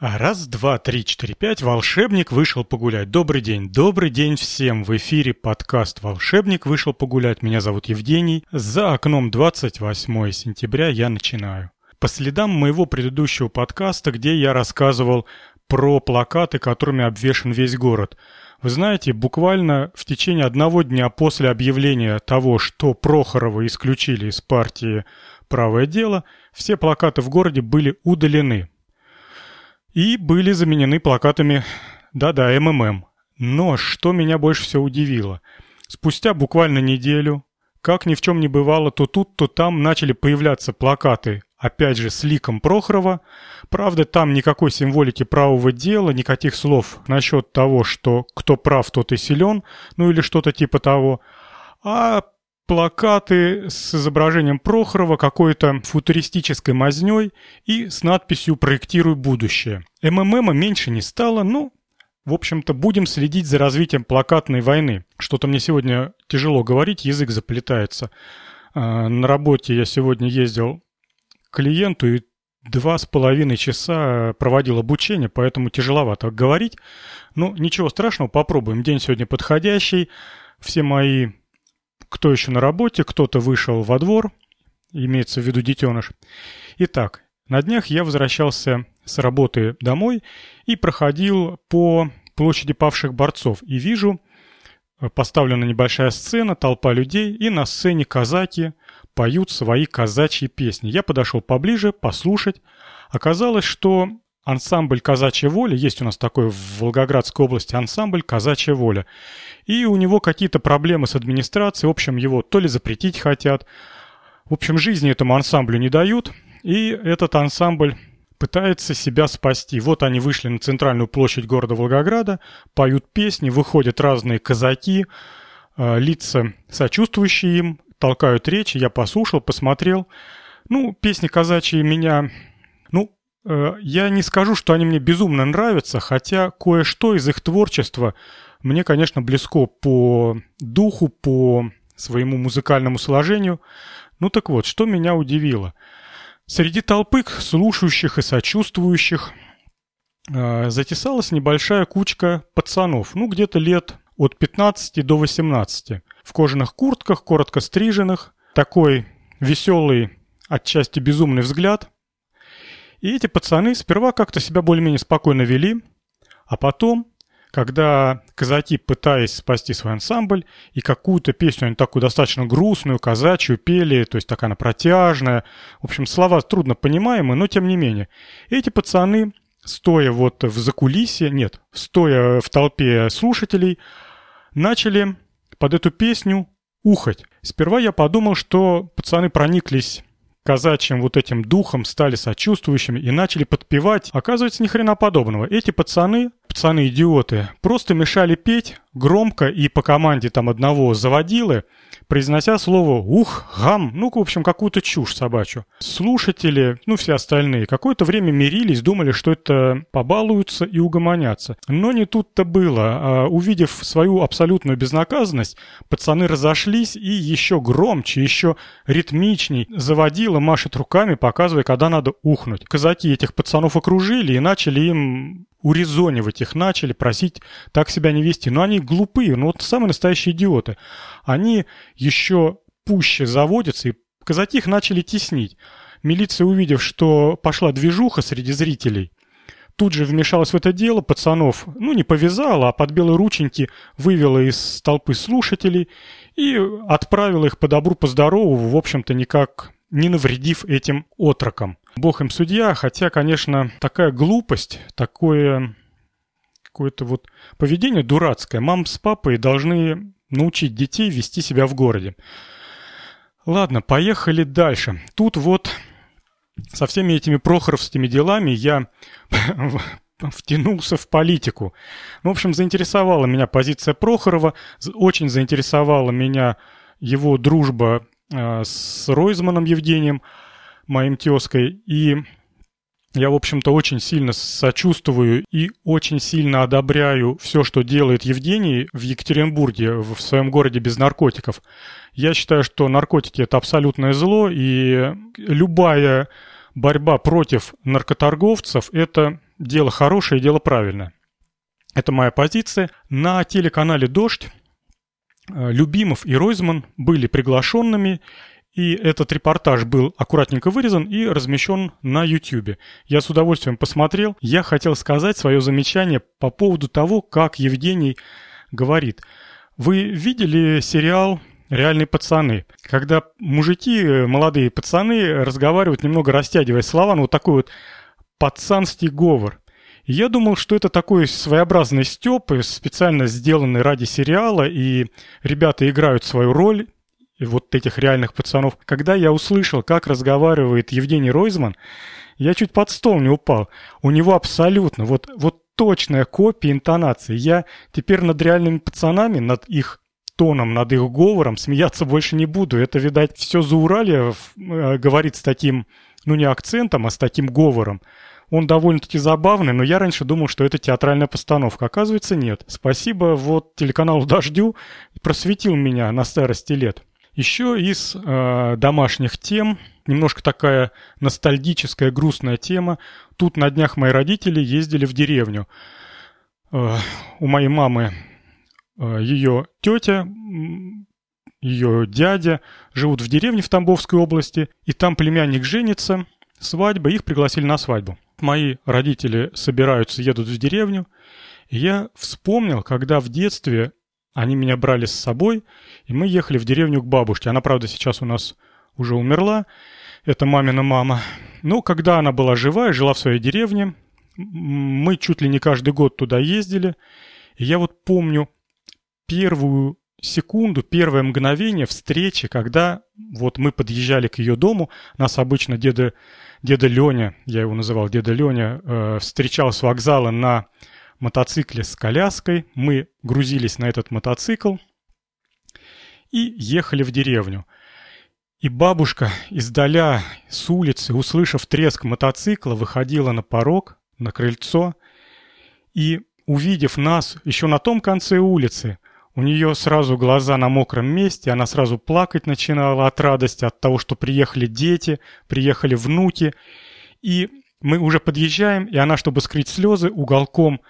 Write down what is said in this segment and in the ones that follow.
А раз, два, три, четыре, пять, волшебник вышел погулять. Добрый день, добрый день всем. В эфире подкаст «Волшебник вышел погулять». Меня зовут Евгений. За окном 28 сентября я начинаю. По следам моего предыдущего подкаста, где я рассказывал про плакаты, которыми обвешен весь город. Вы знаете, буквально в течение одного дня после объявления того, что Прохорова исключили из партии «Правое дело», все плакаты в городе были удалены – и были заменены плакатами «Да-да, МММ». Но что меня больше всего удивило, спустя буквально неделю, как ни в чем не бывало, то тут, то там начали появляться плакаты, опять же, с ликом Прохорова. Правда, там никакой символики правого дела, никаких слов насчет того, что кто прав, тот и силен, ну или что-то типа того. А плакаты с изображением Прохорова, какой-то футуристической мазнёй и с надписью «Проектируй будущее». МММа меньше не стало, ну, в общем-то, будем следить за развитием плакатной войны. Что-то мне сегодня тяжело говорить, язык заплетается. А, на работе я сегодня ездил к клиенту и два с половиной часа проводил обучение, поэтому тяжеловато говорить. Ну, ничего страшного, попробуем. День сегодня подходящий. Все мои кто еще на работе, кто-то вышел во двор, имеется в виду детеныш. Итак, на днях я возвращался с работы домой и проходил по площади павших борцов и вижу, э, поставлена небольшая сцена, толпа людей, и на сцене казаки поют свои казачьи песни. Я подошел поближе послушать. Оказалось, что ансамбль «Казачья воля», есть у нас такой в Волгоградской области ансамбль «Казачья воля». И у него какие-то проблемы с администрацией, в общем, его то ли запретить хотят, в общем, жизни этому ансамблю не дают, и этот ансамбль пытается себя спасти. Вот они вышли на центральную площадь города Волгограда, поют песни, выходят разные казаки, э, лица сочувствующие им, толкают речи, я послушал, посмотрел. Ну, песни казачьи меня я не скажу, что они мне безумно нравятся, хотя кое-что из их творчества мне, конечно, близко по духу, по своему музыкальному сложению. Ну так вот, что меня удивило. Среди толпы слушающих и сочувствующих э, затесалась небольшая кучка пацанов, ну где-то лет от 15 до 18, в кожаных куртках, коротко стриженных, такой веселый, отчасти безумный взгляд – и эти пацаны сперва как-то себя более-менее спокойно вели, а потом, когда казаки, пытаясь спасти свой ансамбль, и какую-то песню, они такую достаточно грустную, казачью пели, то есть такая она протяжная, в общем, слова трудно понимаемые, но тем не менее. Эти пацаны, стоя вот в закулисье, нет, стоя в толпе слушателей, начали под эту песню ухать. Сперва я подумал, что пацаны прониклись казачьим вот этим духом стали сочувствующими и начали подпевать. Оказывается, ни хрена подобного. Эти пацаны, пацаны-идиоты, просто мешали петь громко и по команде там одного заводилы, произнося слово «ух», «гам», ну, в общем, какую-то чушь собачью. Слушатели, ну, все остальные, какое-то время мирились, думали, что это побалуются и угомонятся. Но не тут-то было. А, увидев свою абсолютную безнаказанность, пацаны разошлись и еще громче, еще ритмичней заводила, машет руками, показывая, когда надо ухнуть. Казаки этих пацанов окружили и начали им урезонивать их начали, просить так себя не вести. Но они глупые, ну вот самые настоящие идиоты. Они еще пуще заводятся, и казаки их начали теснить. Милиция, увидев, что пошла движуха среди зрителей, тут же вмешалась в это дело, пацанов, ну, не повязала, а под белые рученьки вывела из толпы слушателей и отправила их по добру, по здорову, в общем-то, никак не навредив этим отрокам. Бог им судья, хотя, конечно, такая глупость, такое какое-то вот поведение дурацкое. Мам с папой должны научить детей вести себя в городе. Ладно, поехали дальше. Тут вот со всеми этими прохоровскими делами я втянулся в политику. В общем, заинтересовала меня позиция Прохорова, очень заинтересовала меня его дружба э, с Ройзманом Евгением – моим тезкой. И я, в общем-то, очень сильно сочувствую и очень сильно одобряю все, что делает Евгений в Екатеринбурге, в своем городе без наркотиков. Я считаю, что наркотики – это абсолютное зло, и любая борьба против наркоторговцев – это дело хорошее, дело правильное. Это моя позиция. На телеканале «Дождь» Любимов и Ройзман были приглашенными, и этот репортаж был аккуратненько вырезан и размещен на YouTube. Я с удовольствием посмотрел. Я хотел сказать свое замечание по поводу того, как Евгений говорит. Вы видели сериал «Реальные пацаны», когда мужики, молодые пацаны разговаривают, немного растягивая слова, ну вот такой вот пацанский говор. я думал, что это такой своеобразный стёб, специально сделанный ради сериала, и ребята играют свою роль, вот этих реальных пацанов. Когда я услышал, как разговаривает Евгений Ройзман, я чуть под стол не упал. У него абсолютно, вот, вот точная копия интонации. Я теперь над реальными пацанами, над их тоном, над их говором смеяться больше не буду. Это, видать, все за Урале э, говорит с таким, ну не акцентом, а с таким говором. Он довольно-таки забавный, но я раньше думал, что это театральная постановка. Оказывается, нет. Спасибо вот телеканалу «Дождю» просветил меня на старости лет. Еще из э, домашних тем, немножко такая ностальгическая, грустная тема. Тут на днях мои родители ездили в деревню. Э, у моей мамы э, ее тетя, ее дядя живут в деревне в Тамбовской области, и там племянник женится, свадьба, их пригласили на свадьбу. Мои родители собираются, едут в деревню, и я вспомнил, когда в детстве они меня брали с собой, и мы ехали в деревню к бабушке. Она, правда, сейчас у нас уже умерла. Это мамина мама. Но когда она была жива и жила в своей деревне, мы чуть ли не каждый год туда ездили. И я вот помню первую секунду, первое мгновение встречи, когда вот мы подъезжали к ее дому, нас обычно деда, деда Леня, я его называл деда Леня, э, встречал с вокзала на мотоцикле с коляской. Мы грузились на этот мотоцикл и ехали в деревню. И бабушка издаля с улицы, услышав треск мотоцикла, выходила на порог, на крыльцо, и, увидев нас еще на том конце улицы, у нее сразу глаза на мокром месте, она сразу плакать начинала от радости, от того, что приехали дети, приехали внуки. И мы уже подъезжаем, и она, чтобы скрыть слезы, уголком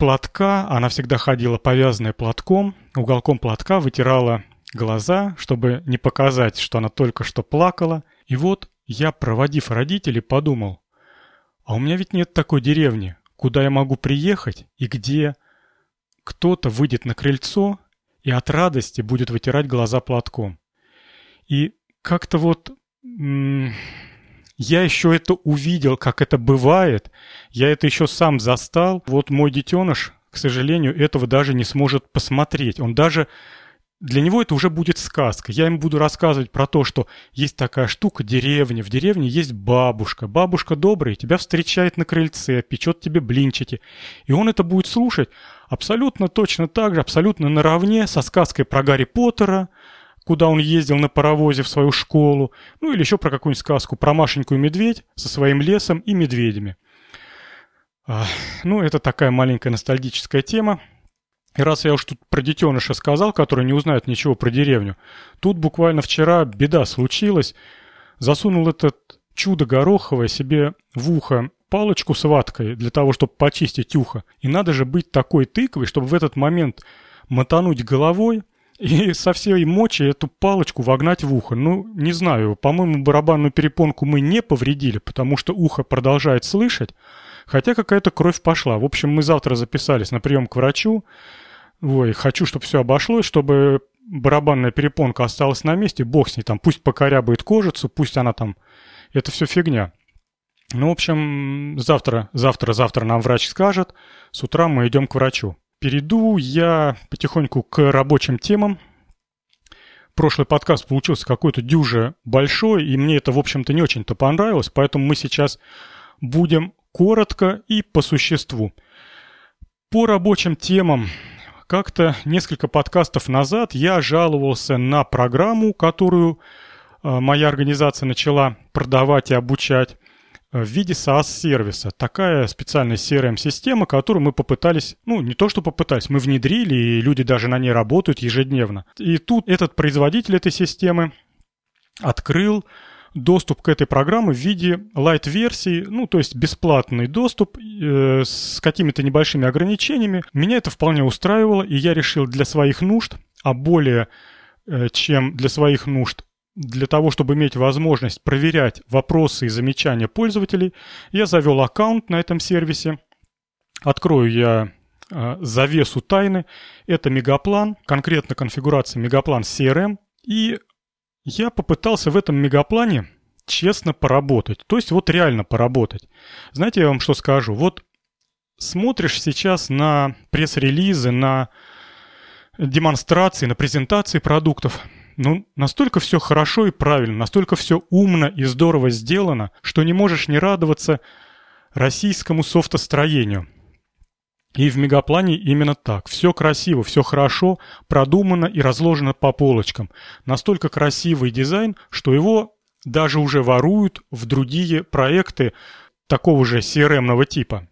платка, она всегда ходила повязанная платком, уголком платка вытирала глаза, чтобы не показать, что она только что плакала. И вот я, проводив родителей, подумал, а у меня ведь нет такой деревни, куда я могу приехать и где кто-то выйдет на крыльцо и от радости будет вытирать глаза платком. И как-то вот я еще это увидел, как это бывает. Я это еще сам застал. Вот мой детеныш, к сожалению, этого даже не сможет посмотреть. Он даже... Для него это уже будет сказка. Я ему буду рассказывать про то, что есть такая штука, деревня. В деревне есть бабушка. Бабушка добрая, тебя встречает на крыльце, печет тебе блинчики. И он это будет слушать абсолютно точно так же, абсолютно наравне со сказкой про Гарри Поттера, куда он ездил на паровозе в свою школу, ну или еще про какую-нибудь сказку про Машеньку и медведь со своим лесом и медведями. А, ну, это такая маленькая ностальгическая тема. И раз я уж тут про детеныша сказал, который не узнает ничего про деревню, тут буквально вчера беда случилась. Засунул этот чудо гороховое себе в ухо палочку с ваткой для того, чтобы почистить ухо. И надо же быть такой тыквой, чтобы в этот момент мотануть головой, и со всей мочи эту палочку вогнать в ухо. Ну, не знаю, по-моему, барабанную перепонку мы не повредили, потому что ухо продолжает слышать, хотя какая-то кровь пошла. В общем, мы завтра записались на прием к врачу. Ой, хочу, чтобы все обошлось, чтобы барабанная перепонка осталась на месте, бог с ней там, пусть покорябает кожицу, пусть она там, это все фигня. Ну, в общем, завтра, завтра, завтра нам врач скажет, с утра мы идем к врачу. Перейду я потихоньку к рабочим темам. Прошлый подкаст получился какой-то дюже большой, и мне это, в общем-то, не очень-то понравилось, поэтому мы сейчас будем коротко и по существу. По рабочим темам. Как-то несколько подкастов назад я жаловался на программу, которую э, моя организация начала продавать и обучать в виде SaaS-сервиса. Такая специальная CRM-система, которую мы попытались, ну, не то что попытались, мы внедрили, и люди даже на ней работают ежедневно. И тут этот производитель этой системы открыл доступ к этой программе в виде light-версии, ну, то есть бесплатный доступ э, с какими-то небольшими ограничениями. Меня это вполне устраивало, и я решил для своих нужд, а более э, чем для своих нужд, для того, чтобы иметь возможность проверять вопросы и замечания пользователей, я завел аккаунт на этом сервисе. Открою я э, завесу тайны. Это мегаплан, конкретно конфигурация мегаплан CRM. И я попытался в этом мегаплане честно поработать. То есть вот реально поработать. Знаете, я вам что скажу? Вот смотришь сейчас на пресс-релизы, на демонстрации, на презентации продуктов. Ну, настолько все хорошо и правильно, настолько все умно и здорово сделано, что не можешь не радоваться российскому софтостроению. И в мегаплане именно так. Все красиво, все хорошо, продумано и разложено по полочкам. Настолько красивый дизайн, что его даже уже воруют в другие проекты такого же CRM-ного типа.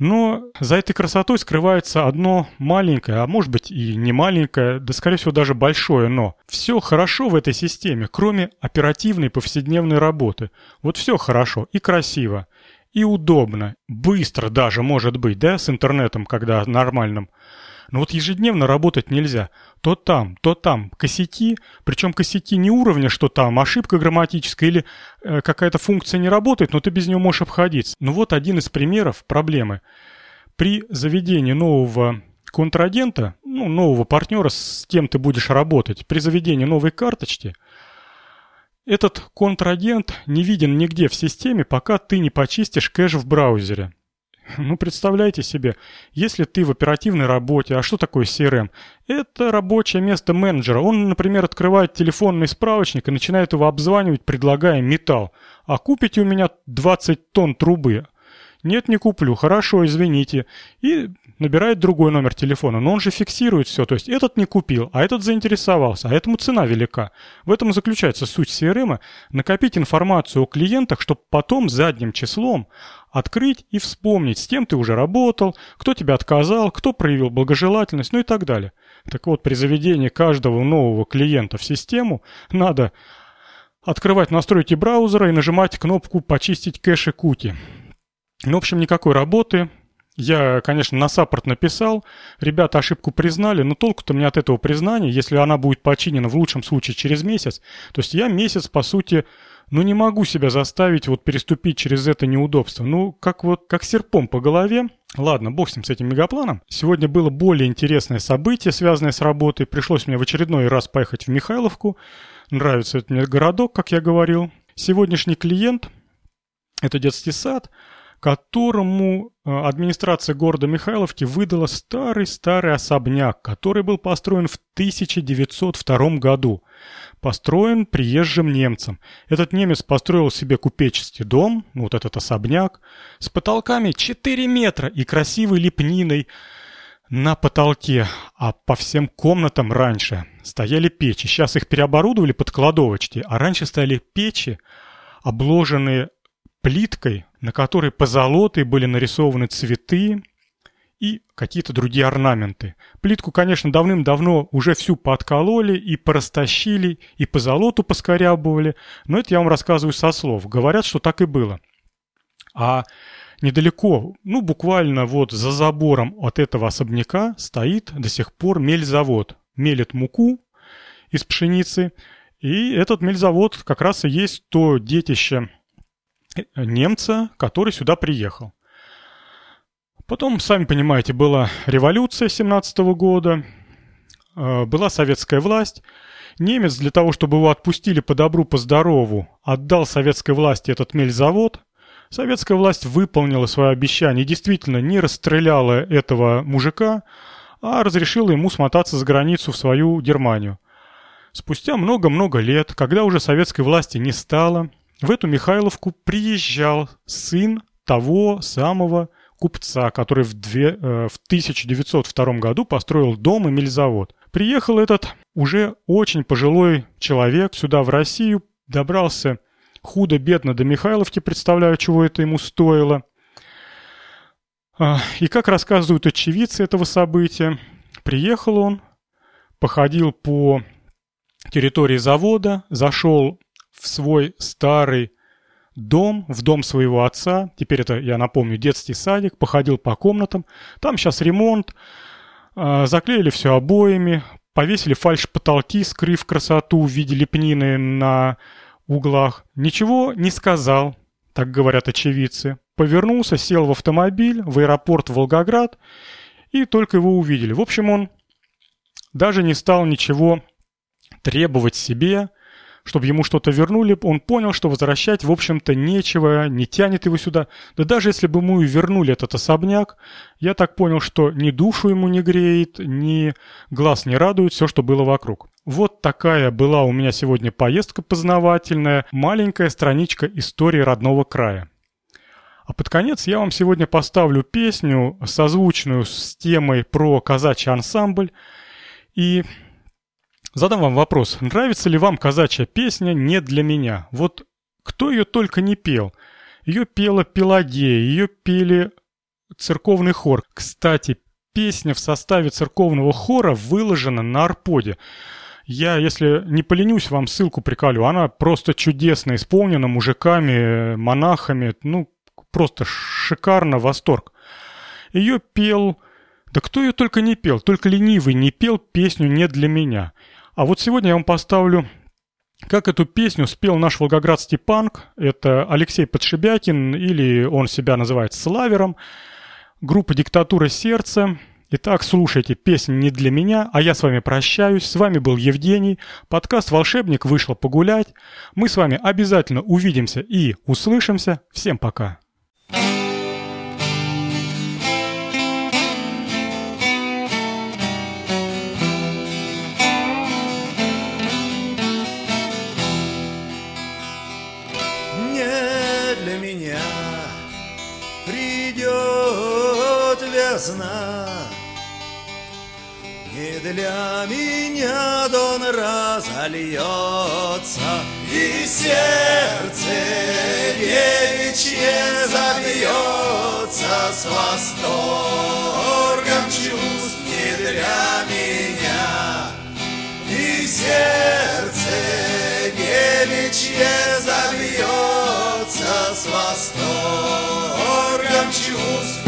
Но за этой красотой скрывается одно маленькое, а может быть и не маленькое, да скорее всего даже большое «но». Все хорошо в этой системе, кроме оперативной повседневной работы. Вот все хорошо и красиво и удобно, быстро даже, может быть, да, с интернетом, когда нормальным. Но вот ежедневно работать нельзя. То там, то там косяки, причем косяки не уровня, что там ошибка грамматическая или э, какая-то функция не работает, но ты без нее можешь обходиться. Ну вот один из примеров проблемы. При заведении нового контрагента, ну, нового партнера, с кем ты будешь работать, при заведении новой карточки – этот контрагент не виден нигде в системе, пока ты не почистишь кэш в браузере. Ну, представляете себе, если ты в оперативной работе, а что такое CRM? Это рабочее место менеджера. Он, например, открывает телефонный справочник и начинает его обзванивать, предлагая металл. А купите у меня 20 тонн трубы. Нет, не куплю. Хорошо, извините. И набирает другой номер телефона. Но он же фиксирует все. То есть этот не купил, а этот заинтересовался, а этому цена велика. В этом и заключается суть CRM. Накопить информацию о клиентах, чтобы потом задним числом открыть и вспомнить, с кем ты уже работал, кто тебе отказал, кто проявил благожелательность, ну и так далее. Так вот, при заведении каждого нового клиента в систему надо открывать настройки браузера и нажимать кнопку «Почистить кэши куки». Ну, в общем, никакой работы. Я, конечно, на саппорт написал, ребята ошибку признали, но толку-то мне от этого признания, если она будет починена в лучшем случае через месяц. То есть я месяц, по сути, ну не могу себя заставить вот переступить через это неудобство. Ну, как вот, как серпом по голове. Ладно, бог с ним, с этим мегапланом. Сегодня было более интересное событие, связанное с работой. Пришлось мне в очередной раз поехать в Михайловку. Нравится этот мне городок, как я говорил. Сегодняшний клиент – это детский сад – которому э, администрация города Михайловки выдала старый-старый особняк, который был построен в 1902 году. Построен приезжим немцем. Этот немец построил себе купеческий дом, вот этот особняк, с потолками 4 метра и красивой лепниной на потолке, а по всем комнатам раньше стояли печи. Сейчас их переоборудовали под кладовочки, а раньше стояли печи, обложенные плиткой, на которой позолотой были нарисованы цветы и какие-то другие орнаменты. Плитку, конечно, давным-давно уже всю подкололи и порастащили, и позолоту поскорябывали, но это я вам рассказываю со слов. Говорят, что так и было. А недалеко, ну, буквально вот за забором от этого особняка стоит до сих пор мельзавод. Мелит муку из пшеницы, и этот мельзавод как раз и есть то детище немца, который сюда приехал. Потом, сами понимаете, была революция 17 -го года, э, была советская власть. Немец для того, чтобы его отпустили по добру, по здорову, отдал советской власти этот мельзавод. Советская власть выполнила свое обещание действительно не расстреляла этого мужика, а разрешила ему смотаться за границу в свою Германию. Спустя много-много лет, когда уже советской власти не стало, в эту Михайловку приезжал сын того самого купца, который в, две, э, в 1902 году построил дом и мельзавод. Приехал этот уже очень пожилой человек сюда, в Россию, добрался худо-бедно до Михайловки, представляю, чего это ему стоило. А, и как рассказывают очевидцы этого события, приехал он, походил по территории завода, зашел в свой старый дом, в дом своего отца. Теперь это, я напомню, детский садик. Походил по комнатам. Там сейчас ремонт. А, заклеили все обоями. Повесили фальш-потолки, скрыв красоту в виде лепнины на углах. Ничего не сказал, так говорят очевидцы. Повернулся, сел в автомобиль в аэропорт Волгоград, и только его увидели. В общем, он даже не стал ничего требовать себе, чтобы ему что-то вернули, он понял, что возвращать, в общем-то, нечего, не тянет его сюда. Да даже если бы ему и вернули этот особняк, я так понял, что ни душу ему не греет, ни глаз не радует все, что было вокруг. Вот такая была у меня сегодня поездка познавательная, маленькая страничка истории родного края. А под конец я вам сегодня поставлю песню, созвучную с темой про казачий ансамбль. И Задам вам вопрос. Нравится ли вам казачья песня «Не для меня»? Вот кто ее только не пел. Ее пела Пелагея, ее пели церковный хор. Кстати, песня в составе церковного хора выложена на Арподе. Я, если не поленюсь, вам ссылку приколю. Она просто чудесно исполнена мужиками, монахами. Ну, просто шикарно, восторг. Ее пел... Да кто ее только не пел, только ленивый не пел песню «Не для меня». А вот сегодня я вам поставлю, как эту песню спел наш волгоградский панк. Это Алексей Подшибякин, или он себя называет Славером. Группа «Диктатура сердца». Итак, слушайте, песня не для меня, а я с вами прощаюсь. С вами был Евгений. Подкаст «Волшебник» вышел погулять. Мы с вами обязательно увидимся и услышимся. Всем пока. Весна. Не для меня дон разольется, И сердце девичье забьется С восторгом чувств не для меня. И сердце девичье забьется С восторгом чувств